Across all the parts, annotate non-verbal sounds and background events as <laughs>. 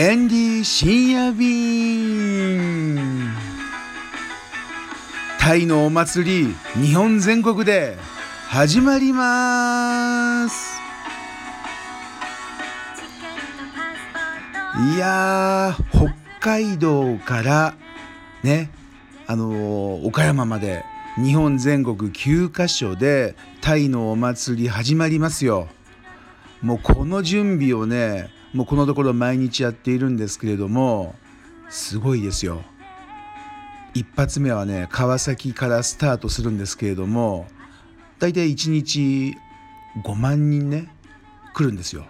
エンディ深夜便タイのお祭り日本全国で始まります。いやー北海道からねあのー岡山まで日本全国9カ所でタイのお祭り始まりますよ。もうこの準備をねもうこのところ毎日やっているんですけれどもすごいですよ。一発目はね川崎からスタートするんですけれども大体1日5万人ね来るんですよ。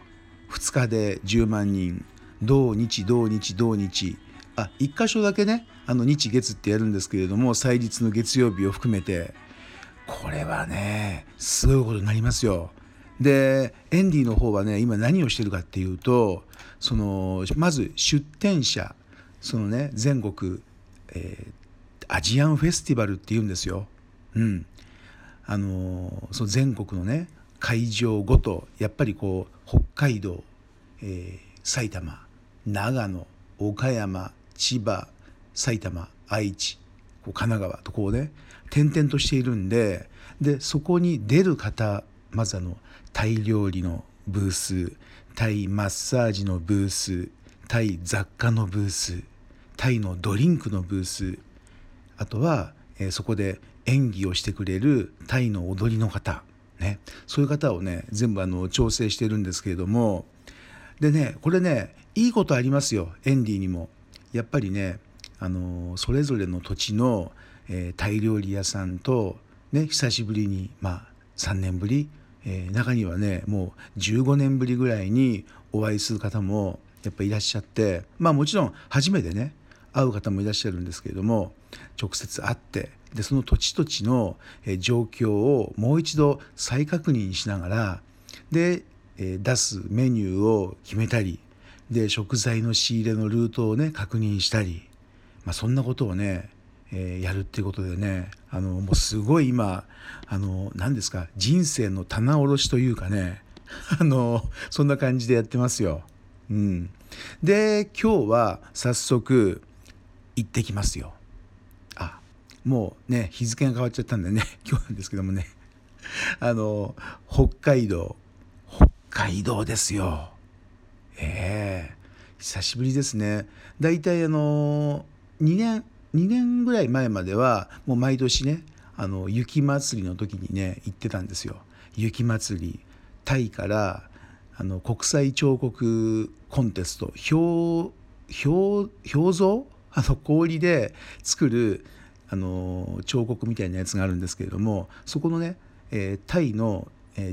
2日で10万人。土日土日土日。あ1箇所だけねあの日月ってやるんですけれども祭日の月曜日を含めて。これはねすごいことになりますよ。でエンディの方はね今何をしてるかっていうとそのまず出店者そのね全国、えーアジアンフェスティバルっていうんですよ。うん、あのその全国のね会場ごとやっぱりこう北海道、えー埼玉長野岡山千葉埼玉愛知こう神奈川とこうね転々としているんででそこに出る方まずあのタイ料理のブースタイマッサージのブースタイ雑貨のブースタイのドリンクのブースあとは、えーそこで演技をしてくれるタイの踊りの方、ね、そういう方をね全部あの調整してるんですけれどもでねこれねいいことありますよエンディにも。やっぱりねあのそれぞれの土地の、えータイ料理屋さんと、ね、久しぶりにまあ3年ぶり、えー中にはねもう15年ぶりぐらいにお会いする方もやっぱいらっしゃってまあもちろん初めてね会う方もいらっしゃるんですけれども直接会ってでその土地土地の状況をもう一度再確認しながらで、出すメニューを決めたりで食材の仕入れのルートをね確認したり、まあ、そんなことをね、えーやるっていうことでねあのもうすごい今あの何ですか人生の棚卸しというかね <laughs> あのそんな感じでやってますよ。うん、で今日は早速行ってきますよ。あもうね日付が変わっちゃったんでね <laughs> 今日なんですけどもね <laughs> あの北海道北海道ですよ。ええ久しぶりですね。だいたいあの2年2年ぐらい前まではもう毎年ねあの雪祭りの時にね行ってたんですよ。雪祭りタイからあの国際彫刻コンテスト氷氷氷像？<laughs> あの氷で作るあの彫刻みたいなやつがあるんですけれどもそこのね、えータイの、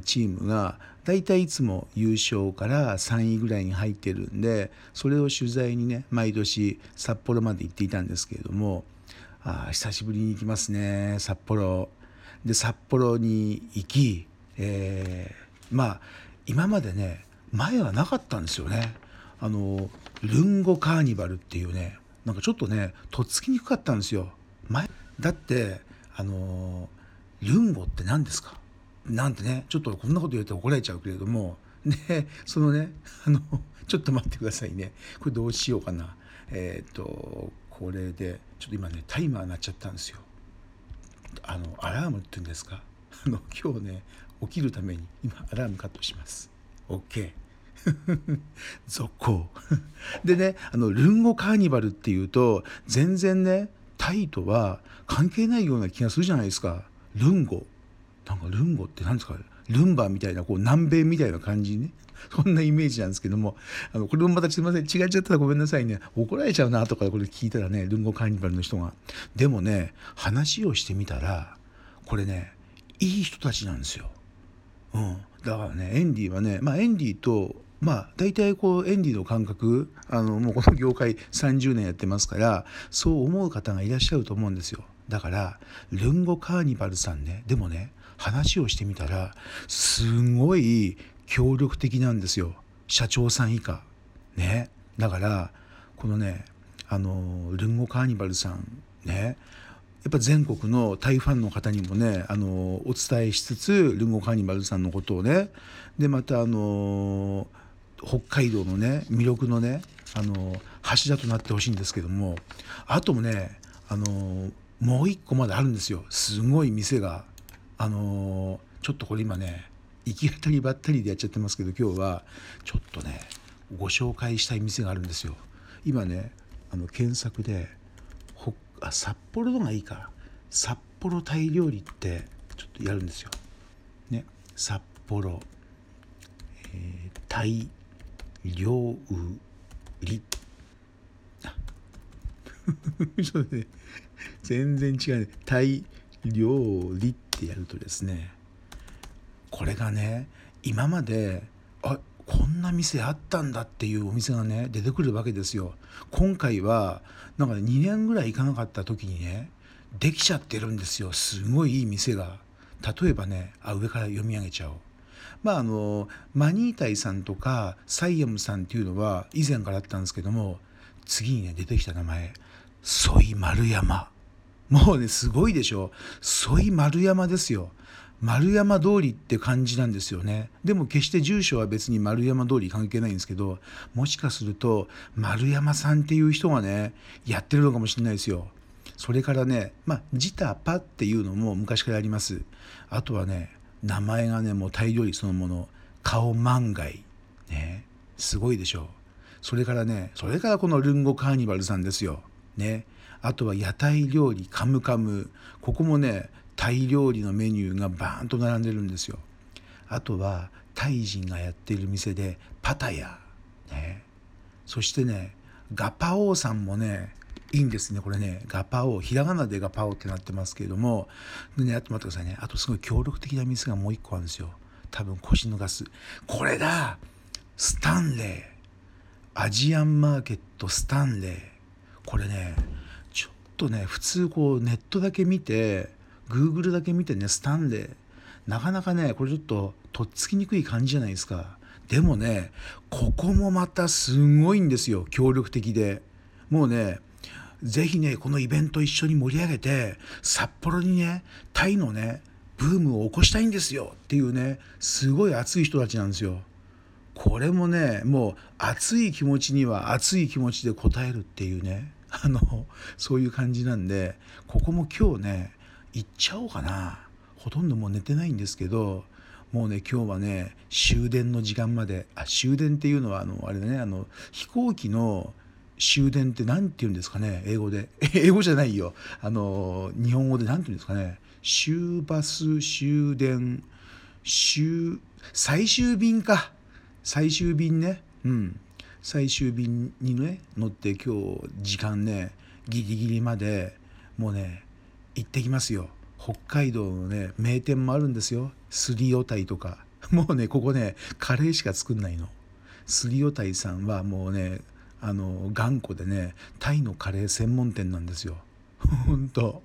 チームが大体いつも優勝から3位ぐらいに入ってるんでそれを取材にね毎年札幌まで行っていたんですけれどもあ久しぶりに行きますね札幌。で札幌に行き、えーまあ今までね前はなかったんですよね。あのルンゴカーニバルっていうねなんかちょっとねとっつきにくかったんですよ。前だってあのルンゴって何ですか？なんてねちょっとこんなこと言うと怒られちゃうけれどもで <laughs> そのねあのちょっと待ってくださいね。これどうしようかな。えっ、とこれでちょっと今ねタイマー鳴っちゃったんですよ。あのアラームって言うんですか？<laughs> あの今日ね起きるために今アラームカットします。OK <laughs> 続行。でねあのルンゴカーニバルっていうと全然ねタイとは関係ないような気がするじゃないですか。ルンゴ。なんかルンゴって何ですか？ルンバみたいなこう南米みたいな感じね。そんなイメージなんですけども。あのこれもまたすいません違っちゃったらごめんなさいね。怒られちゃうなとかこれ聞いたらねルンゴカーニバルの人が。でもね話をしてみたらこれねいい人たちなんですよ。うん、だからねエンディはねまあエンディとまあ大体こうエンディの感覚あのもうこの業界30年やってますからそう思う方がいらっしゃると思うんですよ。だからルンゴカーニバルさんねでもね話をしてみたらすごい協力的なんですよ。社長さん以下。ね。だからこのねあのルンゴカーニバルさん。ね。やっぱ全国のタイファンの方にもねあのお伝えしつつルンゴカーニバルさんのことをね。でまたあの北海道のね魅力のねあの柱となってほしいんですけども。あともねあのもう一個まだあるんですよ。すごい店が。あのちょっとこれ今ね行き当たりばったりでやっちゃってますけど今日はちょっとねご紹介したい店があるんですよ。今ねあの検索でほあ札幌のがいいか。札幌タイ料理ってちょっとやるんですよ。ね。札幌、えー、タイ料理。ね <laughs> 全然違うね。タイ料理っってやるとですねこれがね今まであこんな店あったんだっていうお店がね出てくるわけですよ。今回はなんか、ね、2年ぐらい行かなかった時にねできちゃってるんですよ。すごいいい店が。例えばねあ上から読み上げちゃおう。まああのマニータイさんとかサイヤムさんっていうのは以前からあったんですけども次にね出てきた名前ソイ丸山もうねすごいでしょ。ソイ丸山ですよ。丸山通りって感じなんですよね。でも決して住所は別に丸山通り関係ないんですけどもしかすると丸山さんっていう人がねやってるのかもしれないですよ。それからねまあジタパっていうのも昔からあります。あとはね名前がねもうタイ料理そのもの。顔万貝ね。すごいでしょ。うそれからねそれからこのルンゴカーニバルさんですよ。ね。あとは屋台料理カムカム。ここもねタイ料理のメニューがバーンと並んでるんですよ。あとはタイ人がやっている店でパタヤ、ね、そしてねガパオさんもねいいんですねこれね。ガパオひらがなでガパオってなってますけれども。でねあと待ってくださいね。あとすごい協力的な店がもう一個あるんですよ。多分腰のガス。これだスタンレー。アジアンマーケットスタンレー。これねとね普通こうネットだけ見て Google だけ見てねスタンレーなかなかねこれちょっととっつきにくい感じじゃないですか。でもねここもまたすごいんですよ協力的で。もうねぜひねこのイベント一緒に盛り上げて札幌にねタイのねブームを起こしたいんですよっていうねすごい熱い人たちなんですよ。これもねもう熱い気持ちには熱い気持ちで応えるっていうね。あのそういう感じなんでここも今日ね行っちゃおうかな。ほとんどもう寝てないんですけどもうね今日はね終電の時間まで。あ終電っていうのはあのあれだねあの飛行機の終電って何て言うんですかね英語で。<laughs> 英語じゃないよ。あの日本語で何て言うんですかね。終バス終電終最終便か。最終便ね。うん。最終便にね乗って今日時間ねギリギリまでもうね行ってきますよ。北海道のね名店もあるんですよ。すりおたいとか。<laughs> もうねここねカレーしか作んないの。すりおたいさんはもうねあの頑固でねタイのカレー専門店なんですよ。<laughs> 本当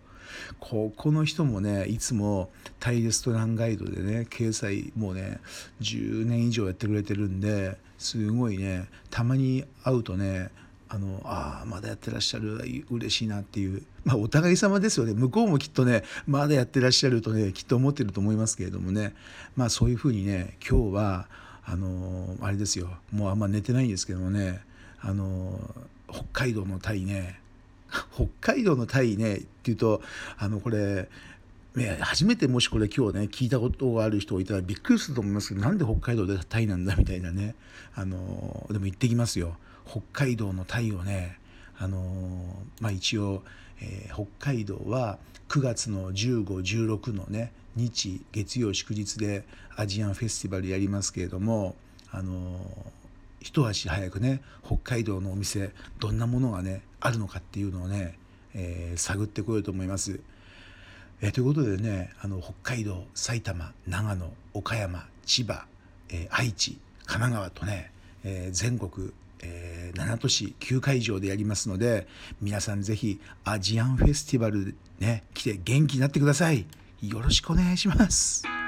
ここの人もねいつもタイレストランガイドでね掲載もうね10年以上やってくれてるんですごいねたまに会うとねあのあまだやってらっしゃる嬉しいなっていうまあお互い様ですよね。向こうもきっとねまだやってらっしゃるとねきっと思ってると思いますけれどもね。まあそういうふうにね今日はあのあれですよ。もうあんま寝てないんですけどもねあの北海道のタイね北海道のタイねっていうとあのこれ、初めてもしこれ今日ね聞いたことがある人がいたらびっくりすると思いますけどなんで北海道でタイなんだみたいなねあのでも行ってきますよ。北海道のタイをねあのまあ一応、えー、北海道は9月の1516のね日月曜祝日でアジアンフェスティバルやりますけれどもあの一足早くね北海道のお店どんなものがねあるのかっていうのをね、えー、探ってこようと思います。えー、ということでねあの北海道埼玉長野岡山千葉、えー、愛知神奈川とね、え全国、え7都市9会場でやりますので皆さん是非アジアンフェスティバルね来て元気になってください。よろしくお願いします。